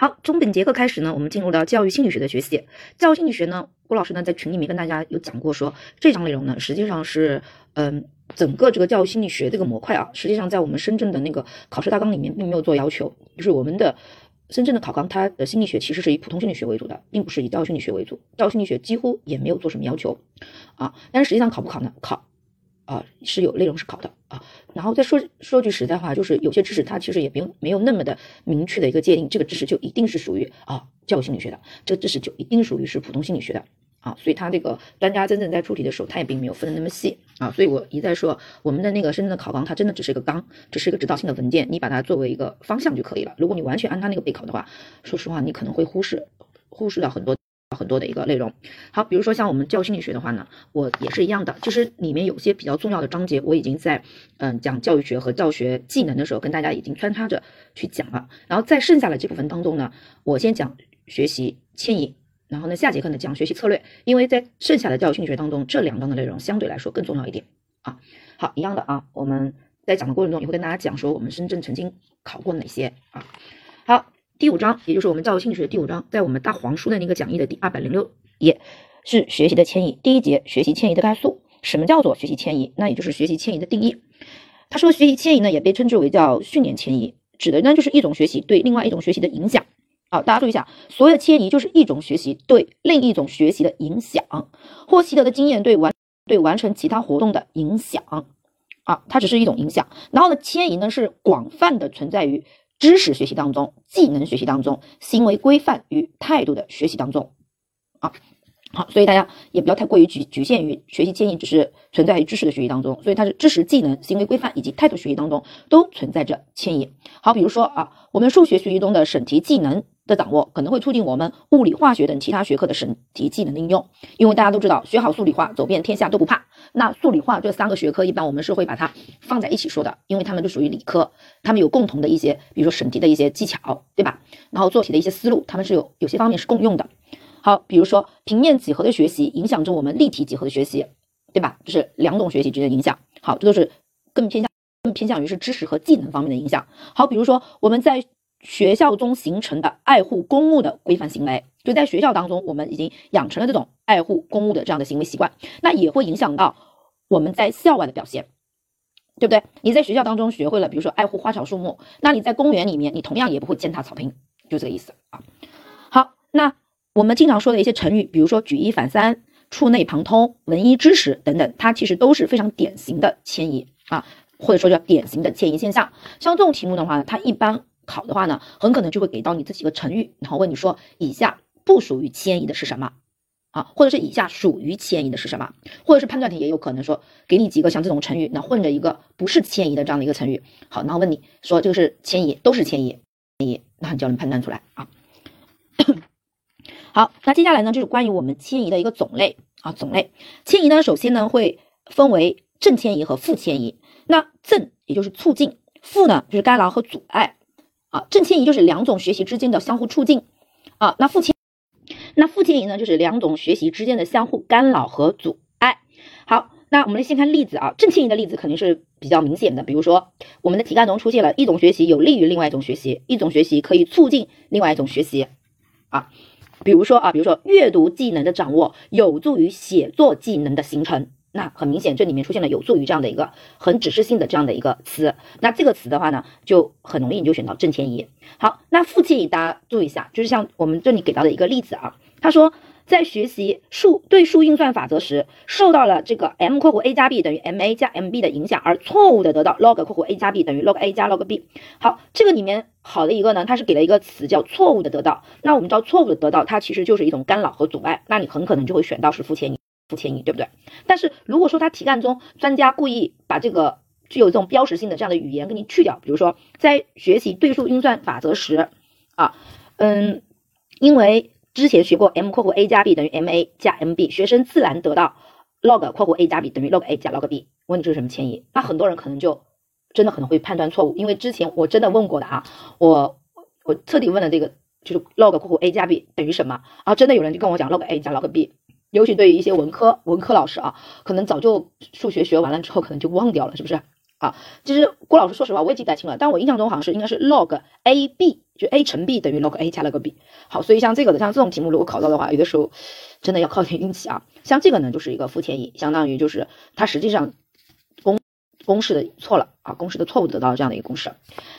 好，从本节课开始呢，我们进入到教育心理学的学习。教育心理学呢，郭老师呢在群里面跟大家有讲过，说这章内容呢实际上是，嗯，整个这个教育心理学这个模块啊，实际上在我们深圳的那个考试大纲里面并没有做要求，就是我们的深圳的考纲，它的心理学其实是以普通心理学为主的，并不是以教育心理学为主。教育心理学几乎也没有做什么要求啊，但是实际上考不考呢？考。啊，是有内容是考的啊，然后再说说句实在话，就是有些知识它其实也不用没有那么的明确的一个界定，这个知识就一定是属于啊教育心理学的，这个知识就一定属于是普通心理学的啊，所以它这个专家真正在出题的时候，他也并没有分的那么细啊，所以我一再说，我们的那个深圳的考纲，它真的只是一个纲，只是一个指导性的文件，你把它作为一个方向就可以了。如果你完全按它那个备考的话，说实话，你可能会忽视忽视掉很多。很多的一个内容，好，比如说像我们教育心理学的话呢，我也是一样的，其实里面有些比较重要的章节，我已经在嗯讲教育学和教学技能的时候，跟大家已经穿插着去讲了。然后在剩下的这部分当中呢，我先讲学习迁移，然后呢下节课呢讲学习策略，因为在剩下的教育心理学当中，这两章的内容相对来说更重要一点啊。好，一样的啊，我们在讲的过程中也会跟大家讲说我们深圳曾经考过哪些啊。好。第五章，也就是我们教育心理学第五章，在我们大黄书的那个讲义的第二百零六页，是学习的迁移。第一节，学习迁移的概述。什么叫做学习迁移？那也就是学习迁移的定义。他说，学习迁移呢，也被称之为叫训练迁移，指的呢就是一种学习对另外一种学习的影响。好，大家注意一下，所谓的迁移就是一种学习对另一种学习的影响，或习得的经验对完对完成其他活动的影响。啊，它只是一种影响。然后呢，迁移呢是广泛的存在于。知识学习当中，技能学习当中，行为规范与态度的学习当中，啊，好，所以大家也不要太过于局局限于学习迁移只是存在于知识的学习当中，所以它是知识、技能、行为规范以及态度学习当中都存在着迁移。好，比如说啊，我们数学学习中的审题技能。的掌握可能会促进我们物理、化学等其他学科的审题技能的应用，因为大家都知道，学好数理化，走遍天下都不怕。那数理化这三个学科，一般我们是会把它放在一起说的，因为它们都属于理科，它们有共同的一些，比如说审题的一些技巧，对吧？然后做题的一些思路，它们是有有些方面是共用的。好，比如说平面几何的学习影响着我们立体几何的学习，对吧？这是两种学习之间的影响。好，这都是更偏向更偏向于是知识和技能方面的影响。好，比如说我们在。学校中形成的爱护公物的规范行为，就在学校当中，我们已经养成了这种爱护公物的这样的行为习惯，那也会影响到我们在校外的表现，对不对？你在学校当中学会了，比如说爱护花草树木，那你在公园里面，你同样也不会践踏草坪，就这个意思啊。好，那我们经常说的一些成语，比如说举一反三、触类旁通、闻一知十等等，它其实都是非常典型的迁移啊，或者说叫典型的迁移现象。像这种题目的话呢，它一般。考的话呢，很可能就会给到你这几个成语，然后问你说以下不属于迁移的是什么啊？或者是以下属于迁移的是什么？或者是判断题也有可能说给你几个像这种成语，那混着一个不是迁移的这样的一个成语，好，然后问你说这个是迁移，都是迁移，迁移，那你就能判断出来啊。好，那接下来呢就是关于我们迁移的一个种类啊，种类迁移呢，首先呢会分为正迁移和负迁移。那正也就是促进，负呢就是干扰和阻碍。啊，正迁移就是两种学习之间的相互促进，啊，那负迁，那负迁移呢，就是两种学习之间的相互干扰和阻碍。好，那我们来先看例子啊，正迁移的例子肯定是比较明显的，比如说我们的题干中出现了一种学习有利于另外一种学习，一种学习可以促进另外一种学习，啊，比如说啊，比如说阅读技能的掌握有助于写作技能的形成。那很明显，这里面出现了有助于这样的一个很指示性的这样的一个词。那这个词的话呢，就很容易你就选到正迁移。好，那负迁移大家注意一下，就是像我们这里给到的一个例子啊，他说在学习数对数运算法则时，受到了这个 m 括弧 a 加 b 等于 m a 加 m b 的影响，而错误的得到 log 括弧 a 加 b 等于 log a 加 log b。好，这个里面好的一个呢，它是给了一个词叫错误的得到。那我们知道错误的得到，它其实就是一种干扰和阻碍。那你很可能就会选到是负迁移。不迁移对不对？但是如果说他题干中专家故意把这个具有这种标识性的这样的语言给你去掉，比如说在学习对数运算法则时，啊，嗯，因为之前学过 m 括弧 a 加 b 等于 m a 加 m b，学生自然得到 log 括弧 a 加 b 等于 log a 加 log b。问你这是什么迁移？那很多人可能就真的可能会判断错误，因为之前我真的问过的啊，我我特地问了这个就是 log 括弧 a 加 b 等于什么啊？真的有人就跟我讲 log a 加 log b。尤其对于一些文科文科老师啊，可能早就数学学完了之后，可能就忘掉了，是不是啊？其实郭老师说实话，我也记不太清了，但我印象中好像是应该是 log a b 就 a 乘 b 等于 log a 加了个 b。好，所以像这个的，像这种题目如果考到的话，有的时候真的要靠点运气啊。像这个呢，就是一个负迁移，相当于就是它实际上公公式的错了啊，公式的错误得到这样的一个公式。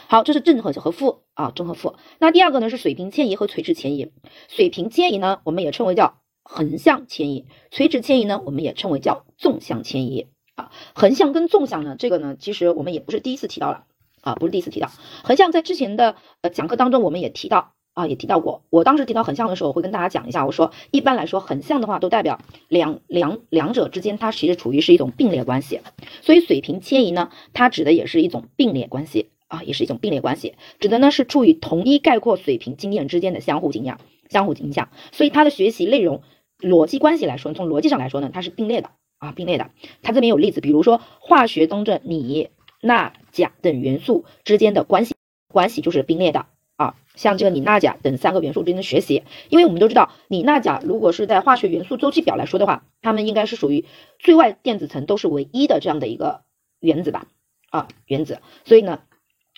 好，这是正和和负啊，正和负。那第二个呢是水平迁移和垂直迁移。水平迁移呢，我们也称为叫横向迁移；垂直迁移呢，我们也称为叫纵向迁移啊。横向跟纵向呢，这个呢，其实我们也不是第一次提到了。啊，不是第一次提到横向，在之前的呃讲课当中，我们也提到啊，也提到过。我当时提到横向的时候，我会跟大家讲一下，我说一般来说，横向的话都代表两两两者之间它其实处于是一种并列关系。所以水平迁移呢，它指的也是一种并列关系啊，也是一种并列关系，指的呢是处于同一概括水平经验之间的相互影响，相互影响。所以它的学习内容逻辑关系来说，从逻辑上来说呢，它是并列的啊，并列的。它这边有例子，比如说化学中的锂。钠、钾等元素之间的关系关系就是并列的啊，像这个锂、钠、钾等三个元素之间的学习，因为我们都知道锂、钠、钾如果是在化学元素周期表来说的话，它们应该是属于最外电子层都是唯一的这样的一个原子吧啊原子，所以呢，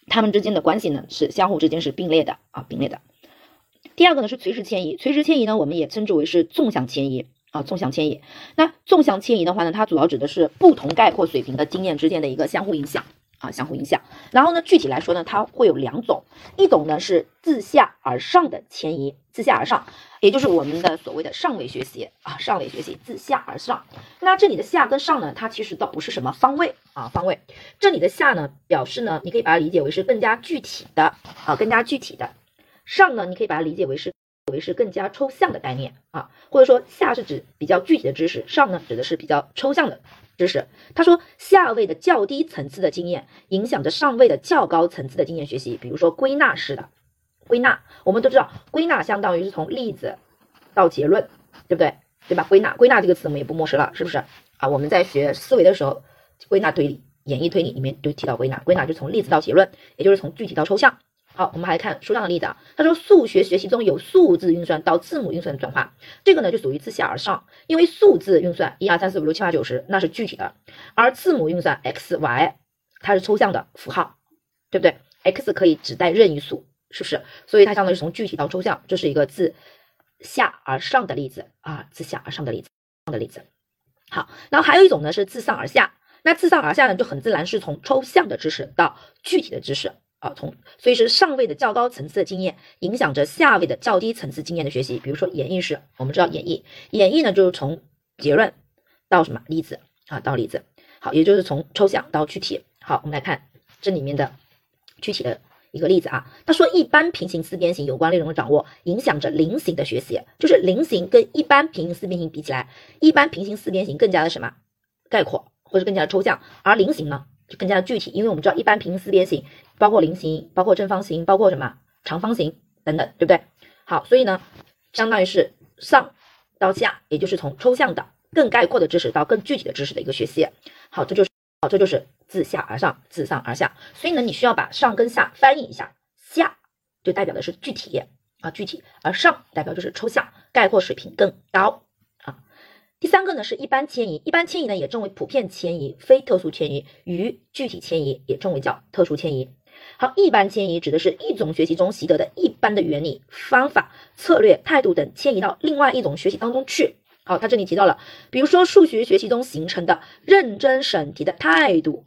它们之间的关系呢是相互之间是并列的啊并列的。第二个呢是垂直迁移，垂直迁移呢我们也称之为是纵向迁移。啊，纵向迁移。那纵向迁移的话呢，它主要指的是不同概括水平的经验之间的一个相互影响啊，相互影响。然后呢，具体来说呢，它会有两种，一种呢是自下而上的迁移，自下而上，也就是我们的所谓的上位学习啊，上位学习，自下而上。那这里的下跟上呢，它其实倒不是什么方位啊，方位。这里的下呢，表示呢，你可以把它理解为是更加具体的啊，更加具体的。上呢，你可以把它理解为是。为是更加抽象的概念啊，或者说下是指比较具体的知识，上呢指的是比较抽象的知识。他说下位的较低层次的经验影响着上位的较高层次的经验学习，比如说归纳式的归纳，我们都知道归纳相当于是从例子到结论，对不对？对吧？归纳归纳这个词我们也不陌生了，是不是啊？我们在学思维的时候，归纳推理、演绎推理里面都提到归纳，归纳就从例子到结论，也就是从具体到抽象。好，我们还看书上的例子啊。他说，数学学习中有数字运算到字母运算的转化，这个呢就属于自下而上，因为数字运算一二三四五六七八九十那是具体的，而字母运算 x y 它是抽象的符号，对不对？x 可以指代任意数，是不是？所以它相当于从具体到抽象，这是一个自下而上的例子啊，自下而上的例子，上的例子。好，然后还有一种呢是自上而下，那自上而下呢就很自然是从抽象的知识到具体的知识。啊，从所以是上位的较高层次的经验影响着下位的较低层次经验的学习。比如说演绎式，我们知道演绎，演绎呢就是从结论到什么例子啊，到例子。好，也就是从抽象到具体。好，我们来看这里面的具体的一个例子啊。他说，一般平行四边形有关内容的掌握影响着菱形的学习，就是菱形跟一般平行四边形比起来，一般平行四边形更加的什么概括或者更加的抽象，而菱形呢更加的具体，因为我们知道一般平行四边形。包括菱形，包括正方形，包括什么长方形等等，对不对？好，所以呢，相当于是上到下，也就是从抽象的更概括的知识到更具体的知识的一个学习。好，这就是好，这就是自下而上，自上而下。所以呢，你需要把上跟下翻译一下，下就代表的是具体啊，具体，而上代表就是抽象，概括水平更高。第三个呢是一般迁移，一般迁移呢也称为普遍迁移、非特殊迁移与具体迁移，也称为叫特殊迁移。好，一般迁移指的是一种学习中习得的一般的原理、方法、策略、态度等迁移到另外一种学习当中去。好，他这里提到了，比如说数学学习中形成的认真审题的态度，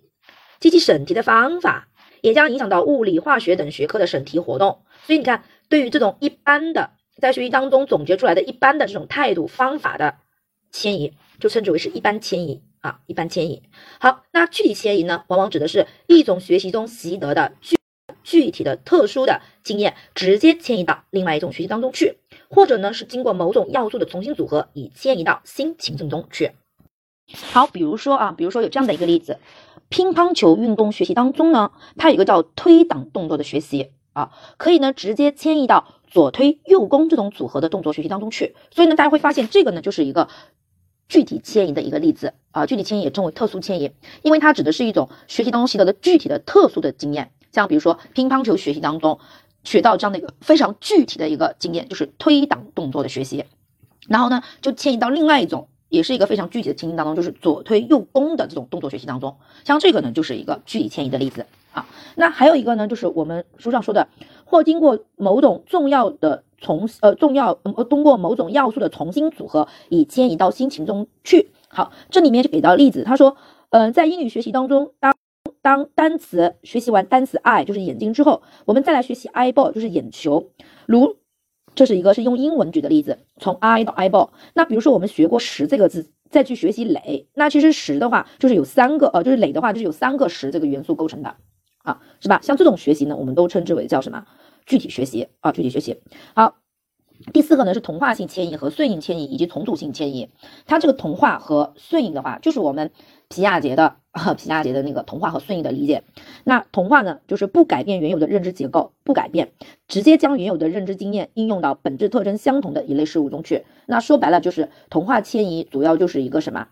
积极审题的方法，也将影响到物理、化学等学科的审题活动。所以你看，对于这种一般的在学习当中总结出来的一般的这种态度方法的迁移，就称之为是一般迁移。啊，一般迁移。好，那具体迁移呢，往往指的是一种学习中习得的具具体的特殊的经验，直接迁移到另外一种学习当中去，或者呢是经过某种要素的重新组合，以迁移到新情境中去。好，比如说啊，比如说有这样的一个例子，乒乓球运动学习当中呢，它有一个叫推挡动作的学习啊，可以呢直接迁移到左推右攻这种组合的动作学习当中去。所以呢，大家会发现这个呢就是一个。具体迁移的一个例子啊，具体迁移也称为特殊迁移，因为它指的是一种学习当中习得的具体的特殊的经验，像比如说乒乓球学习当中学到这样的一个非常具体的一个经验，就是推挡动作的学习，然后呢就迁移到另外一种，也是一个非常具体的情境当中，就是左推右攻的这种动作学习当中，像这个呢就是一个具体迁移的例子啊。那还有一个呢，就是我们书上说的。或经过某种重要的重呃重要呃通过某种要素的重新组合，以迁移到心情中去。好，这里面就给到例子，他说，呃，在英语学习当中，当当单词学习完单词 eye 就是眼睛之后，我们再来学习 eyeball 就是眼球。如这是一个是用英文举的例子，从 I 到 eyeball。那比如说我们学过十这个字，再去学习垒，那其实十的话就是有三个，呃，就是垒的话就是有三个十这个元素构成的，啊，是吧？像这种学习呢，我们都称之为叫什么？具体学习啊，具体学习。好。第四个呢是同化性迁移和顺应迁移以及重组性迁移。它这个同化和顺应的话，就是我们皮亚杰的皮亚杰的那个同化和顺应的理解。那同化呢，就是不改变原有的认知结构，不改变，直接将原有的认知经验应用到本质特征相同的一类事物中去。那说白了就是同化迁移，主要就是一个什么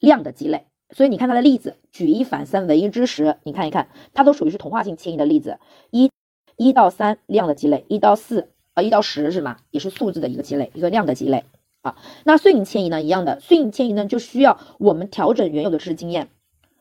量的积累。所以你看它的例子，举一反三，唯一知十，你看一看，它都属于是同化性迁移的例子。一一到三量的积累，一到四。呃，一到十是吗？也是数字的一个积累，一个量的积累啊。那顺应迁移呢，一样的，顺应迁移呢，就需要我们调整原有的知识经验，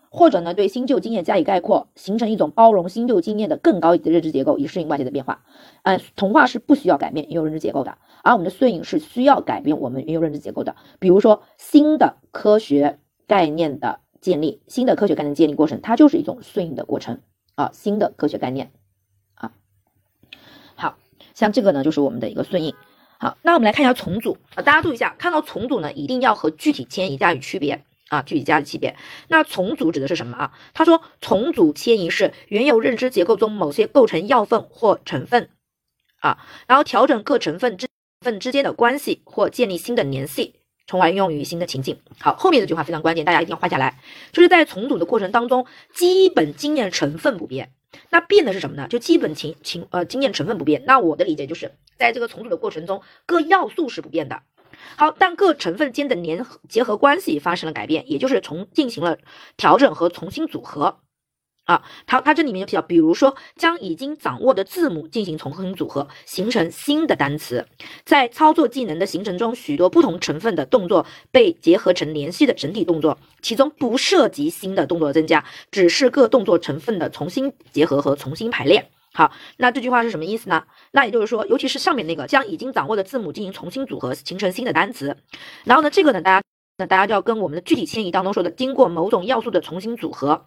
或者呢，对新旧经验加以概括，形成一种包容新旧经验的更高一级的认知结构，以适应外界的变化。嗯，同化是不需要改变原有认知结构的，而我们的顺应是需要改变我们原有认知结构的。比如说，新的科学概念的建立，新的科学概念建立过程，它就是一种顺应的过程啊，新的科学概念啊，好。像这个呢，就是我们的一个顺应。好，那我们来看一下重组啊，大家注意一下，看到重组呢，一定要和具体迁移加以区别啊，具体加以区别。那重组指的是什么啊？他说，重组迁移是原有认知结构中某些构成要份或成分啊，然后调整各成分之分之间的关系或建立新的联系，从而用于新的情境。好，后面这句话非常关键，大家一定要画下来，就是在重组的过程当中，基本经验成分不变。那变的是什么呢？就基本情情呃经验成分不变。那我的理解就是在这个重组的过程中，各要素是不变的。好，但各成分间的联合结合关系发生了改变，也就是从进行了调整和重新组合。啊，它它这里面就提到，比如说将已经掌握的字母进行重新组合，形成新的单词。在操作技能的形成中，许多不同成分的动作被结合成联系的整体动作，其中不涉及新的动作增加，只是各动作成分的重新结合和重新排列。好，那这句话是什么意思呢？那也就是说，尤其是上面那个将已经掌握的字母进行重新组合，形成新的单词。然后呢，这个呢，大家那大家就要跟我们的具体迁移当中说的，经过某种要素的重新组合。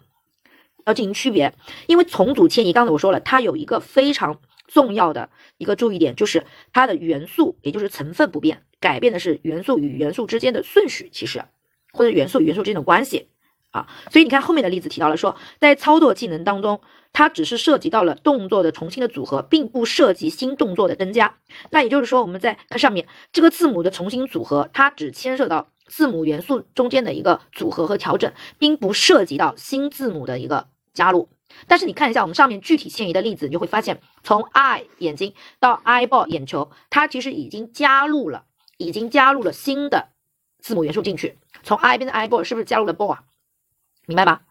要进行区别，因为重组迁移，刚才我说了，它有一个非常重要的一个注意点，就是它的元素，也就是成分不变，改变的是元素与元素之间的顺序，其实或者元素与元素之间的关系啊。所以你看后面的例子提到了说，在操作技能当中，它只是涉及到了动作的重新的组合，并不涉及新动作的增加。那也就是说，我们在看上面这个字母的重新组合，它只牵涉到字母元素中间的一个组合和调整，并不涉及到新字母的一个。加入，但是你看一下我们上面具体迁移的例子，你就会发现，从 eye 眼睛到 eyeball 眼球，它其实已经加入了，已经加入了新的字母元素进去。从 eye 变成 eyeball，是不是加入了 ball 啊？明白吧？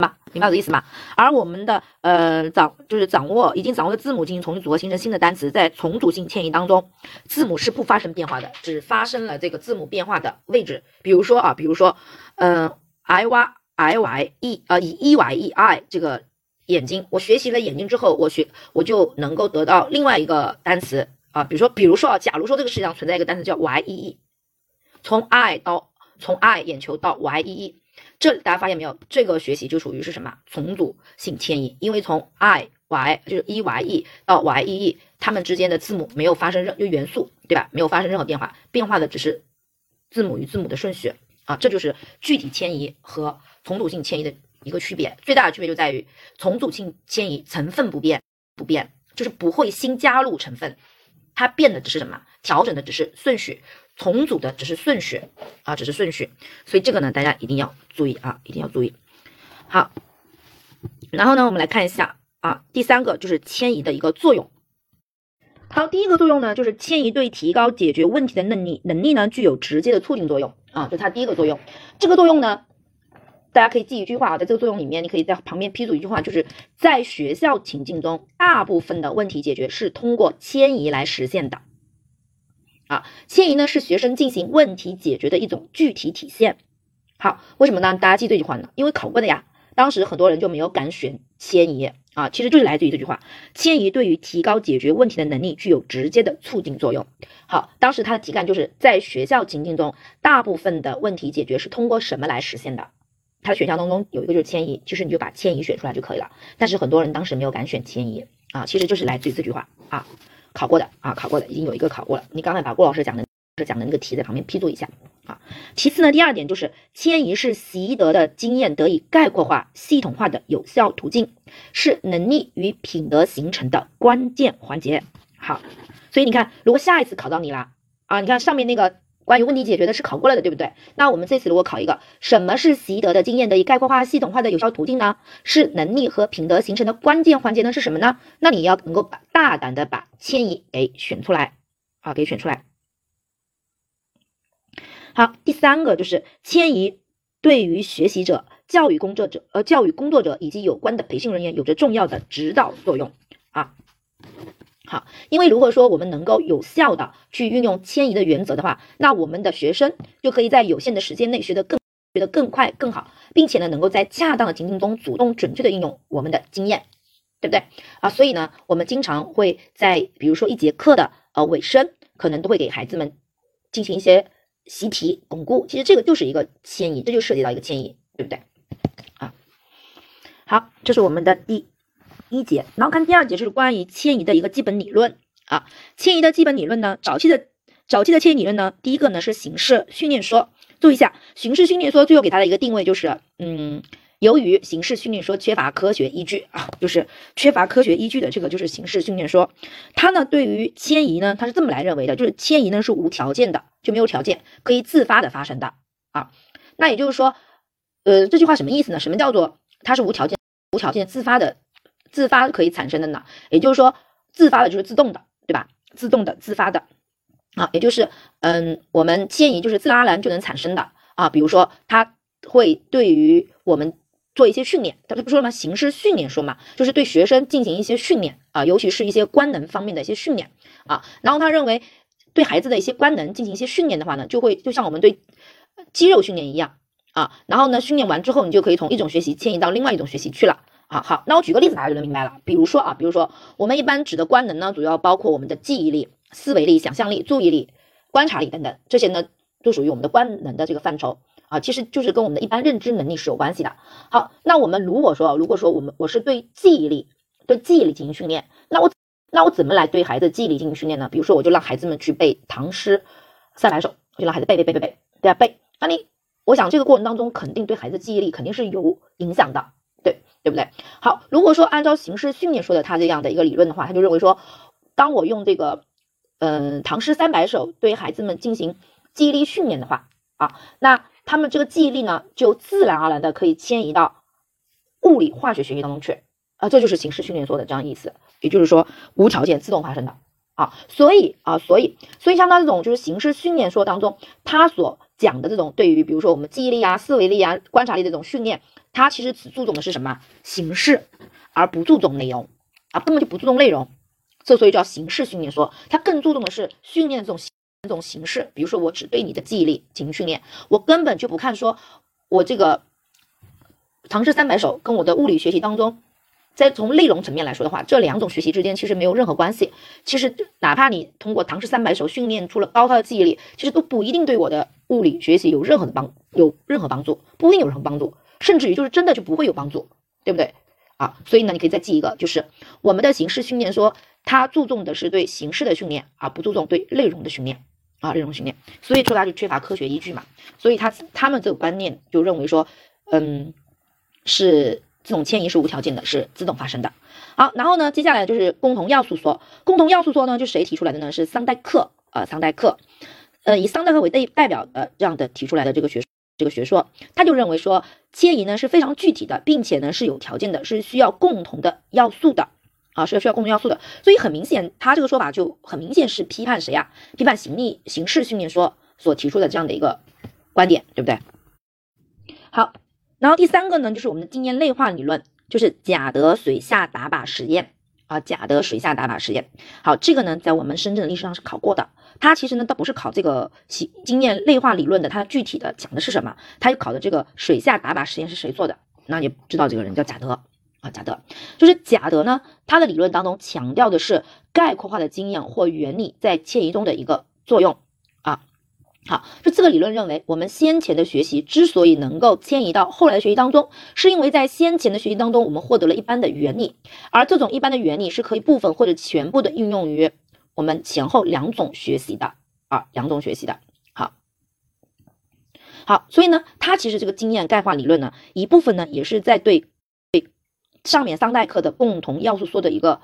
嘛，明白我的意思吗？而我们的呃掌就是掌握已经掌握的字母进行重新组合形成新的单词，在重组性迁移当中，字母是不发生变化的，只发生了这个字母变化的位置。比如说啊，比如说，嗯，i y。i y e 呃以 e y e i 这个眼睛，我学习了眼睛之后，我学我就能够得到另外一个单词啊，比如说比如说啊，假如说这个世界上存在一个单词叫 y e e，从 i 到从 i 眼球到 y e e，这大家发现没有？这个学习就属于是什么重组性迁移？因为从 i y 就是 e y e 到 y e e，它们之间的字母没有发生任就元素对吧？没有发生任何变化，变化的只是字母与字母的顺序啊，这就是具体迁移和。重组性迁移的一个区别，最大的区别就在于重组性迁移成分不变，不变就是不会新加入成分，它变的只是什么？调整的只是顺序，重组的只是顺序啊，只是顺序。所以这个呢，大家一定要注意啊，一定要注意。好，然后呢，我们来看一下啊，第三个就是迁移的一个作用。好，第一个作用呢，就是迁移对提高解决问题的能力能力呢，具有直接的促进作用啊，这是它第一个作用。这个作用呢。大家可以记一句话啊，在这个作用里面，你可以在旁边批注一句话，就是在学校情境中，大部分的问题解决是通过迁移来实现的。啊，迁移呢是学生进行问题解决的一种具体体现。好，为什么呢？大家记这句话呢？因为考过的呀，当时很多人就没有敢选迁移，啊，其实就是来自于这句话，迁移对于提高解决问题的能力具有直接的促进作用。好，当时它的题干就是在学校情境中，大部分的问题解决是通过什么来实现的？它的选项当中有一个就是迁移，其实你就把迁移选出来就可以了。但是很多人当时没有敢选迁移啊，其实就是来自于这句话啊，考过的啊，考过的已经有一个考过了。你刚才把郭老师讲的讲的那个题在旁边批注一下啊。其次呢，第二点就是迁移是习得的经验得以概括化、系统化的有效途径，是能力与品德形成的关键环节。好，所以你看，如果下一次考到你了啊，你看上面那个。关于问题解决的是考过了的，对不对？那我们这次如果考一个，什么是习得的经验得以概括化、系统化的有效途径呢？是能力和品德形成的关键环节呢？是什么呢？那你要能够把大胆的把迁移给选出来啊，给选出来。好，第三个就是迁移对于学习者、教育工作者、呃教育工作者以及有关的培训人员有着重要的指导作用啊。好，因为如果说我们能够有效的去运用迁移的原则的话，那我们的学生就可以在有限的时间内学得更学得更快更好，并且呢，能够在恰当的情境中主动准确的应用我们的经验，对不对啊？所以呢，我们经常会在比如说一节课的呃尾声，可能都会给孩子们进行一些习题巩固，其实这个就是一个迁移，这就涉及到一个迁移，对不对啊？好，这是我们的第。一节，然后看第二节就是关于迁移的一个基本理论啊。迁移的基本理论呢，早期的早期的迁移理论呢，第一个呢是形式训练说。注意一下，形式训练说最后给它的一个定位就是，嗯，由于形式训练说缺乏科学依据啊，就是缺乏科学依据的这个就是形式训练说。它呢对于迁移呢，它是这么来认为的，就是迁移呢是无条件的，就没有条件可以自发的发生的啊。那也就是说，呃，这句话什么意思呢？什么叫做它是无条件无条件自发的？自发可以产生的呢，也就是说，自发的就是自动的，对吧？自动的、自发的，啊，也就是，嗯，我们迁移就是自然而然就能产生的啊。比如说，它会对于我们做一些训练，他不说了吗？形式训练说嘛，就是对学生进行一些训练啊，尤其是一些官能方面的一些训练啊。然后他认为，对孩子的一些官能进行一些训练的话呢，就会就像我们对肌肉训练一样啊。然后呢，训练完之后，你就可以从一种学习迁移到另外一种学习去了。好好，那我举个例子，大家就能明白了。比如说啊，比如说我们一般指的官能呢，主要包括我们的记忆力、思维力、想象力、注意力、观察力等等，这些呢都属于我们的官能的这个范畴啊，其实就是跟我们的一般认知能力是有关系的。好，那我们如果说，如果说我们我是对记忆力、对记忆力进行训练，那我那我怎么来对孩子记忆力进行训练呢？比如说，我就让孩子们去背唐诗三百首，我就让孩子背背背背背，对啊背。那你我想这个过程当中肯定对孩子记忆力肯定是有影响的。对不对？好，如果说按照形式训练说的他这样的一个理论的话，他就认为说，当我用这个，嗯，唐诗三百首对孩子们进行记忆力训练的话，啊，那他们这个记忆力呢，就自然而然的可以迁移到物理化学学习当中去，啊，这就是形式训练说的这样意思，也就是说无条件自动发生的，啊，所以啊，所以，所以像他这种就是形式训练说当中，他所讲的这种对于比如说我们记忆力啊、思维力啊、观察力这种训练。它其实只注重的是什么形式，而不注重内容啊，根本就不注重内容，这所以叫形式训练说，它更注重的是训练这种这种形式。比如说，我只对你的记忆力进行训练，我根本就不看说，我这个唐诗三百首跟我的物理学习当中，在从内容层面来说的话，这两种学习之间其实没有任何关系。其实哪怕你通过唐诗三百首训练出了高超的记忆力，其实都不一定对我的物理学习有任何的帮有任何帮助，不一定有任何帮助。甚至于就是真的就不会有帮助，对不对啊？所以呢，你可以再记一个，就是我们的形式训练说，它注重的是对形式的训练，而不注重对内容的训练啊，内容训练。所以说它就缺乏科学依据嘛。所以他他们这个观念就认为说，嗯，是这种迁移是无条件的，是自动发生的。好，然后呢，接下来就是共同要素说，共同要素说呢，就谁提出来的呢？是桑代克啊，桑代克，呃，以桑代克为代代表的这样的提出来的这个学。这个学说，他就认为说迁移呢是非常具体的，并且呢是有条件的，是需要共同的要素的啊，是需要共同要素的。所以很明显，他这个说法就很明显是批判谁呀？批判形力形式训练说所提出的这样的一个观点，对不对？好，然后第三个呢，就是我们的经验内化理论，就是贾德水下打靶实验。啊，贾德水下打靶实验，好，这个呢，在我们深圳的历史上是考过的。它其实呢，倒不是考这个经经验内化理论的，它具体的讲的是什么？它考的这个水下打靶实验是谁做的？那你知道这个人叫贾德啊，贾德就是贾德呢，他的理论当中强调的是概括化的经验或原理在迁移中的一个作用啊。好，就这个理论认为，我们先前的学习之所以能够迁移到后来的学习当中，是因为在先前的学习当中，我们获得了一般的原理，而这种一般的原理是可以部分或者全部的应用于我们前后两种学习的啊，两种学习的。好，好，所以呢，它其实这个经验概化理论呢，一部分呢也是在对对。上面桑代课的共同要素说的一个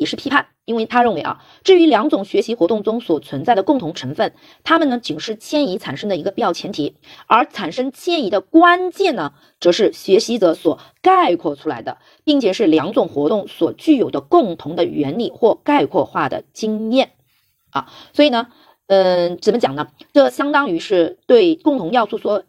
也是批判，因为他认为啊，至于两种学习活动中所存在的共同成分，它们呢仅是迁移产生的一个必要前提，而产生迁移的关键呢，则是学习者所概括出来的，并且是两种活动所具有的共同的原理或概括化的经验啊。所以呢，嗯，怎么讲呢？这相当于是对共同要素说，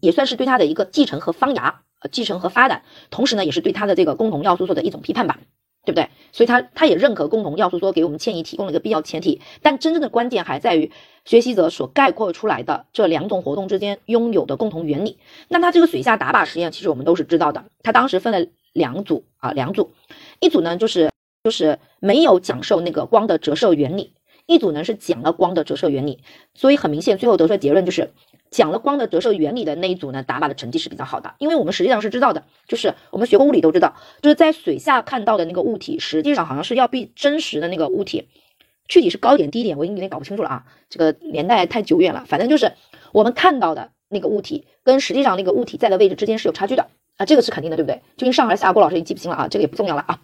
也算是对它的一个继承和发芽。呃，继承和发展，同时呢，也是对它的这个共同要素说的一种批判吧，对不对？所以他他也认可共同要素说给我们迁移提供了一个必要前提，但真正的关键还在于学习者所概括出来的这两种活动之间拥有的共同原理。那他这个水下打靶实验，其实我们都是知道的，他当时分了两组啊，两组，一组呢就是就是没有讲授那个光的折射原理，一组呢是讲了光的折射原理，所以很明显，最后得出的结论就是。讲了光的折射原理的那一组呢，打靶的成绩是比较好的，因为我们实际上是知道的，就是我们学过物理都知道，就是在水下看到的那个物体，实际上好像是要比真实的那个物体，具体是高一点低一点，我已经有点搞不清楚了啊，这个年代太久远了，反正就是我们看到的那个物体跟实际上那个物体在的位置之间是有差距的啊，这个是肯定的，对不对？究竟上还是下，郭老师已经记不清了啊，这个也不重要了啊，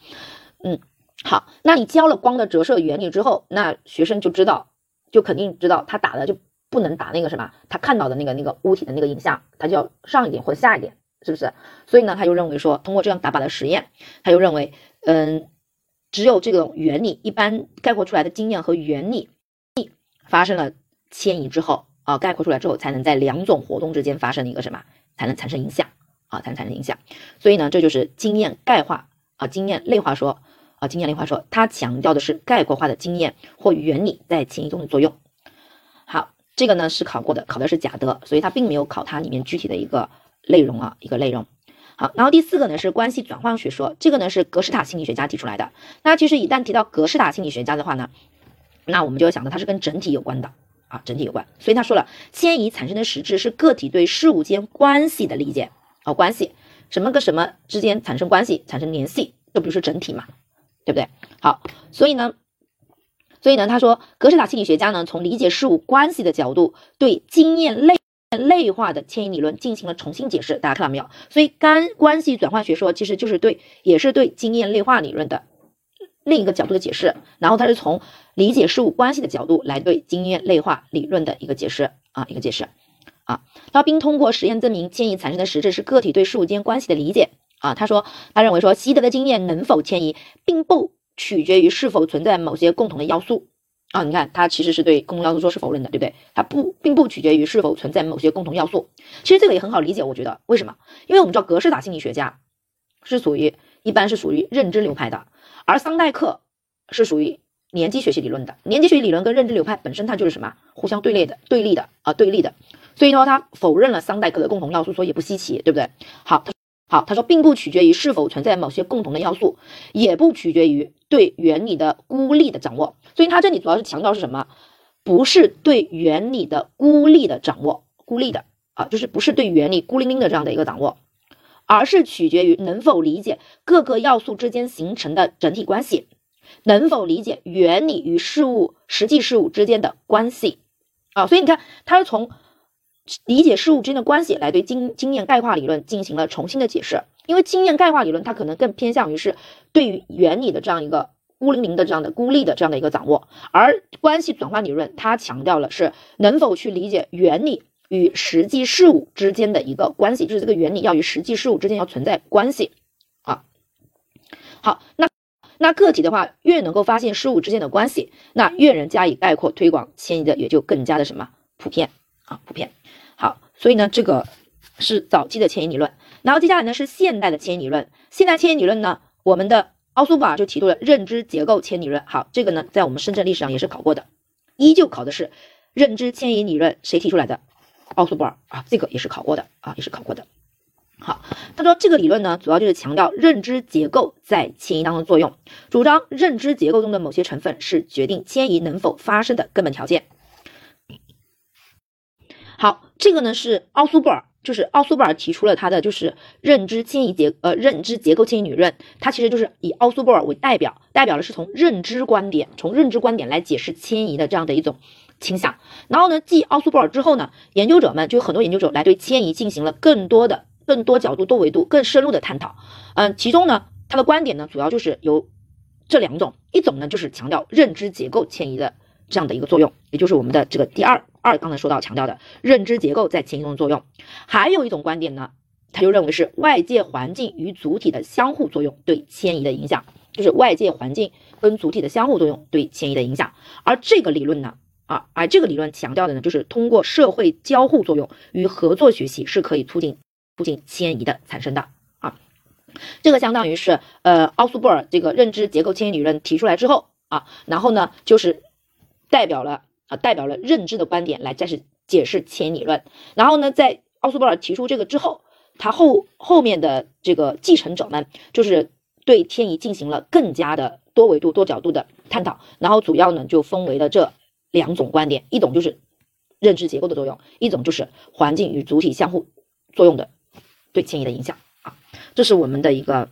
嗯，好，那你教了光的折射原理之后，那学生就知道，就肯定知道他打的就。不能打那个什么，他看到的那个那个物体的那个影像，他就要上一点或者下一点，是不是？所以呢，他就认为说，通过这样打靶的实验，他就认为，嗯，只有这个原理一般概括出来的经验和原理发生了迁移之后啊，概括出来之后，才能在两种活动之间发生一个什么，才能产生影响啊，才能产生影响。所以呢，这就是经验概化啊，经验类化说啊，经验类化说，它强调的是概括化的经验或原理在迁移中的作用。这个呢是考过的，考的是假的，所以它并没有考它里面具体的一个内容啊，一个内容。好，然后第四个呢是关系转换学说，这个呢是格式塔心理学家提出来的。那其实一旦提到格式塔心理学家的话呢，那我们就要想到它是跟整体有关的啊，整体有关。所以他说了，迁移产生的实质是个体对事物间关系的理解啊，关系什么跟什么之间产生关系，产生联系，这不是整体嘛，对不对？好，所以呢。所以呢，他说，格式塔心理学家呢，从理解事物关系的角度，对经验类类化的迁移理论进行了重新解释。大家看到没有？所以干关系转换学说其实就是对，也是对经验类化理论的另一个角度的解释。然后他是从理解事物关系的角度来对经验类化理论的一个解释啊，一个解释啊。他并通过实验证明迁移产生的实质是个体对事物间关系的理解啊。他说，他认为说习得的经验能否迁移，并不。取决于是否存在某些共同的要素啊！你看，它其实是对共同要素说是否认的，对不对？它不，并不取决于是否存在某些共同要素。其实这个也很好理解，我觉得为什么？因为我们知道格式塔心理学家是属于一般是属于认知流派的，而桑代克是属于年级学习理论的。年级学习理论跟认知流派本身它就是什么？互相对立的，对立的啊，对立的。所以说，他否认了桑代克的共同要素，说也不稀奇，对不对？好。好，他说并不取决于是否存在某些共同的要素，也不取决于对原理的孤立的掌握。所以他这里主要是强调是什么？不是对原理的孤立的掌握，孤立的啊，就是不是对原理孤零零的这样的一个掌握，而是取决于能否理解各个要素之间形成的整体关系，能否理解原理与事物实际事物之间的关系啊。所以你看，他是从。理解事物之间的关系，来对经经验概括理论进行了重新的解释。因为经验概括理论它可能更偏向于是对于原理的这样一个孤零零的这样的孤立的这样的一个掌握，而关系转换理论它强调了是能否去理解原理与实际事物之间的一个关系，就是这个原理要与实际事物之间要存在关系啊。好，那那个体的话越能够发现事物之间的关系，那越能加以概括推广迁移的也就更加的什么普遍啊普遍。好，所以呢，这个是早期的迁移理论，然后接下来呢是现代的迁移理论。现代迁移理论呢，我们的奥苏布尔就提出了认知结构迁移理论。好，这个呢在我们深圳历史上也是考过的，依旧考的是认知迁移理论，谁提出来的？奥苏布尔啊，这个也是考过的啊，也是考过的。好，他说这个理论呢，主要就是强调认知结构在迁移当中作用，主张认知结构中的某些成分是决定迁移能否发生的根本条件。好，这个呢是奥苏布尔，就是奥苏布尔提出了他的就是认知迁移结呃认知结构迁移理论，它其实就是以奥苏布尔为代表，代表的是从认知观点，从认知观点来解释迁移的这样的一种倾向。然后呢，继奥苏布尔之后呢，研究者们就有很多研究者来对迁移进行了更多的。更多角度、多维度、更深入的探讨，嗯，其中呢，他的观点呢，主要就是由这两种，一种呢就是强调认知结构迁移的这样的一个作用，也就是我们的这个第二二刚才说到强调的认知结构在迁移中的作用，还有一种观点呢，他就认为是外界环境与主体的相互作用对迁移的影响，就是外界环境跟主体的相互作用对迁移的影响，而这个理论呢，啊，而这个理论强调的呢，就是通过社会交互作用与合作学习是可以促进。促进迁移的产生的啊，这个相当于是呃奥苏布尔这个认知结构迁移理论提出来之后啊，然后呢就是代表了代表了认知的观点来再是解释迁移理论，然后呢在奥苏布尔提出这个之后，他后后面的这个继承者们就是对迁移进行了更加的多维度多角度的探讨，然后主要呢就分为了这两种观点，一种就是认知结构的作用，一种就是环境与主体相互作用的。对迁移的影响啊，这是我们的一个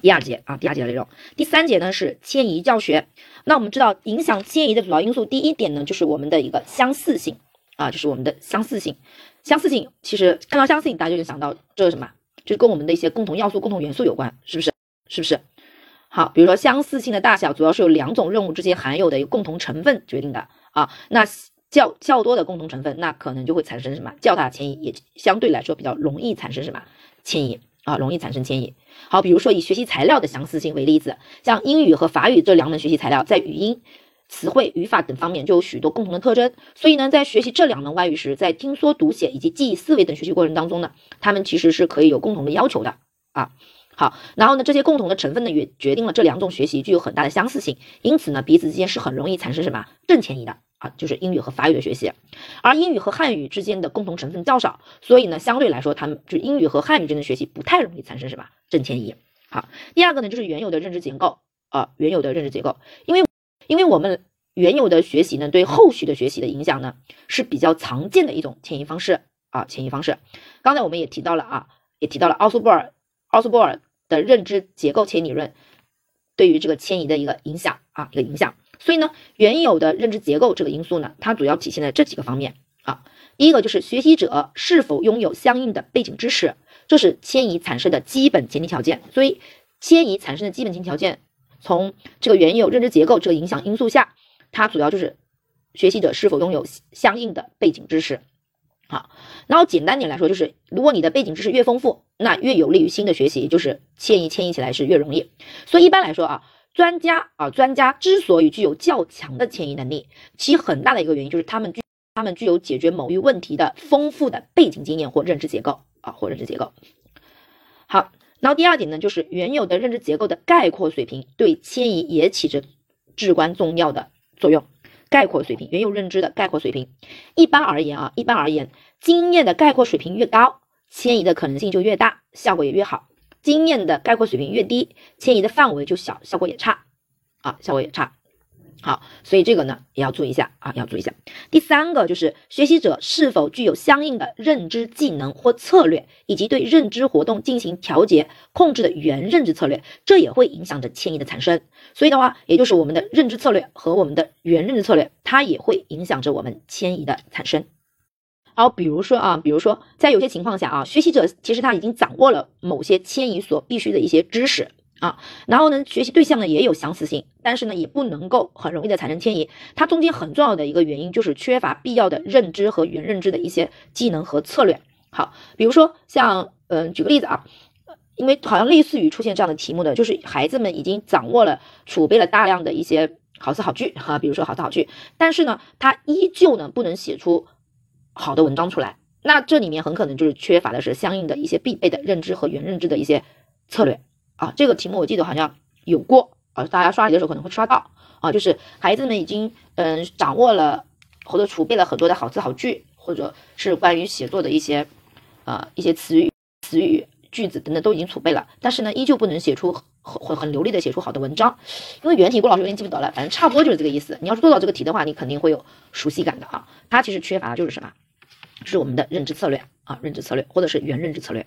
第二节啊，第二节的内容。第三节呢是迁移教学。那我们知道，影响迁移的主要因素，第一点呢就是我们的一个相似性啊，就是我们的相似性。相似性其实看到相似性，大家就能想到这是什么？就是跟我们的一些共同要素、共同元素有关，是不是？是不是？好，比如说相似性的大小，主要是由两种任务之间含有的一个共同成分决定的啊。那较较多的共同成分，那可能就会产生什么较大迁移，也相对来说比较容易产生什么迁移啊，容易产生迁移。好，比如说以学习材料的相似性为例子，像英语和法语这两门学习材料，在语音、词汇、语法等方面就有许多共同的特征。所以呢，在学习这两门外语时，在听说读写以及记忆思维等学习过程当中呢，他们其实是可以有共同的要求的啊。好，然后呢，这些共同的成分呢，也决定了这两种学习具有很大的相似性，因此呢，彼此之间是很容易产生什么正迁移的。啊，就是英语和法语的学习，而英语和汉语之间的共同成分较少，所以呢，相对来说，他们就英语和汉语之间的学习不太容易产生什么正迁移。好，第二个呢，就是原有的认知结构啊，原有的认知结构，因为因为我们原有的学习呢，对后续的学习的影响呢，是比较常见的一种迁移方式啊，迁移方式。刚才我们也提到了啊，也提到了奥苏布尔奥苏布尔的认知结构迁移理论对于这个迁移的一个影响啊，一个影响。所以呢，原有的认知结构这个因素呢，它主要体现在这几个方面啊。第一个就是学习者是否拥有相应的背景知识，这是迁移产生的基本前提条件。所以，迁移产生的基本前提条件，从这个原有认知结构这个影响因素下，它主要就是学习者是否拥有相应的背景知识。好，然后简单点来说，就是如果你的背景知识越丰富，那越有利于新的学习，就是迁移迁移起来是越容易。所以一般来说啊。专家啊，专家之所以具有较强的迁移能力，其很大的一个原因就是他们具他们具有解决某一问题的丰富的背景经验或认知结构啊，或认知结构。好，然后第二点呢，就是原有的认知结构的概括水平对迁移也起着至关重要的作用。概括水平，原有认知的概括水平，一般而言啊，一般而言，经验的概括水平越高，迁移的可能性就越大，效果也越好。经验的概括水平越低，迁移的范围就小，效果也差，啊，效果也差。好，所以这个呢也要注意一下啊，要注意一下。第三个就是学习者是否具有相应的认知技能或策略，以及对认知活动进行调节控制的原认知策略，这也会影响着迁移的产生。所以的话，也就是我们的认知策略和我们的原认知策略，它也会影响着我们迁移的产生。好，比如说啊，比如说在有些情况下啊，学习者其实他已经掌握了某些迁移所必须的一些知识啊，然后呢，学习对象呢也有相似性，但是呢，也不能够很容易的产生迁移。它中间很重要的一个原因就是缺乏必要的认知和原认知的一些技能和策略。好，比如说像嗯，举个例子啊，因为好像类似于出现这样的题目的，就是孩子们已经掌握了、储备了大量的一些好词好句哈，比如说好词好句，但是呢，他依旧呢不能写出。好的文章出来。那这里面很可能就是缺乏的是相应的一些必备的认知和原认知的一些策略。啊这个题目我记得好像有过啊大家刷题的时候可能会刷到。啊就是孩子们已经嗯掌握了或者储备了很多的好词好句或者是关于写作的一些啊一些词语词语句子等等都已经储备了。但是呢依旧不能写出很很很流利的写出好的文章。因为原题郭老师有点记不得了反正差不多就是这个意思。你要是做到这个题的话你肯定会有熟悉感的啊。它其实缺乏的就是什么？是我们的认知策略啊认知策略或者是原认知策略。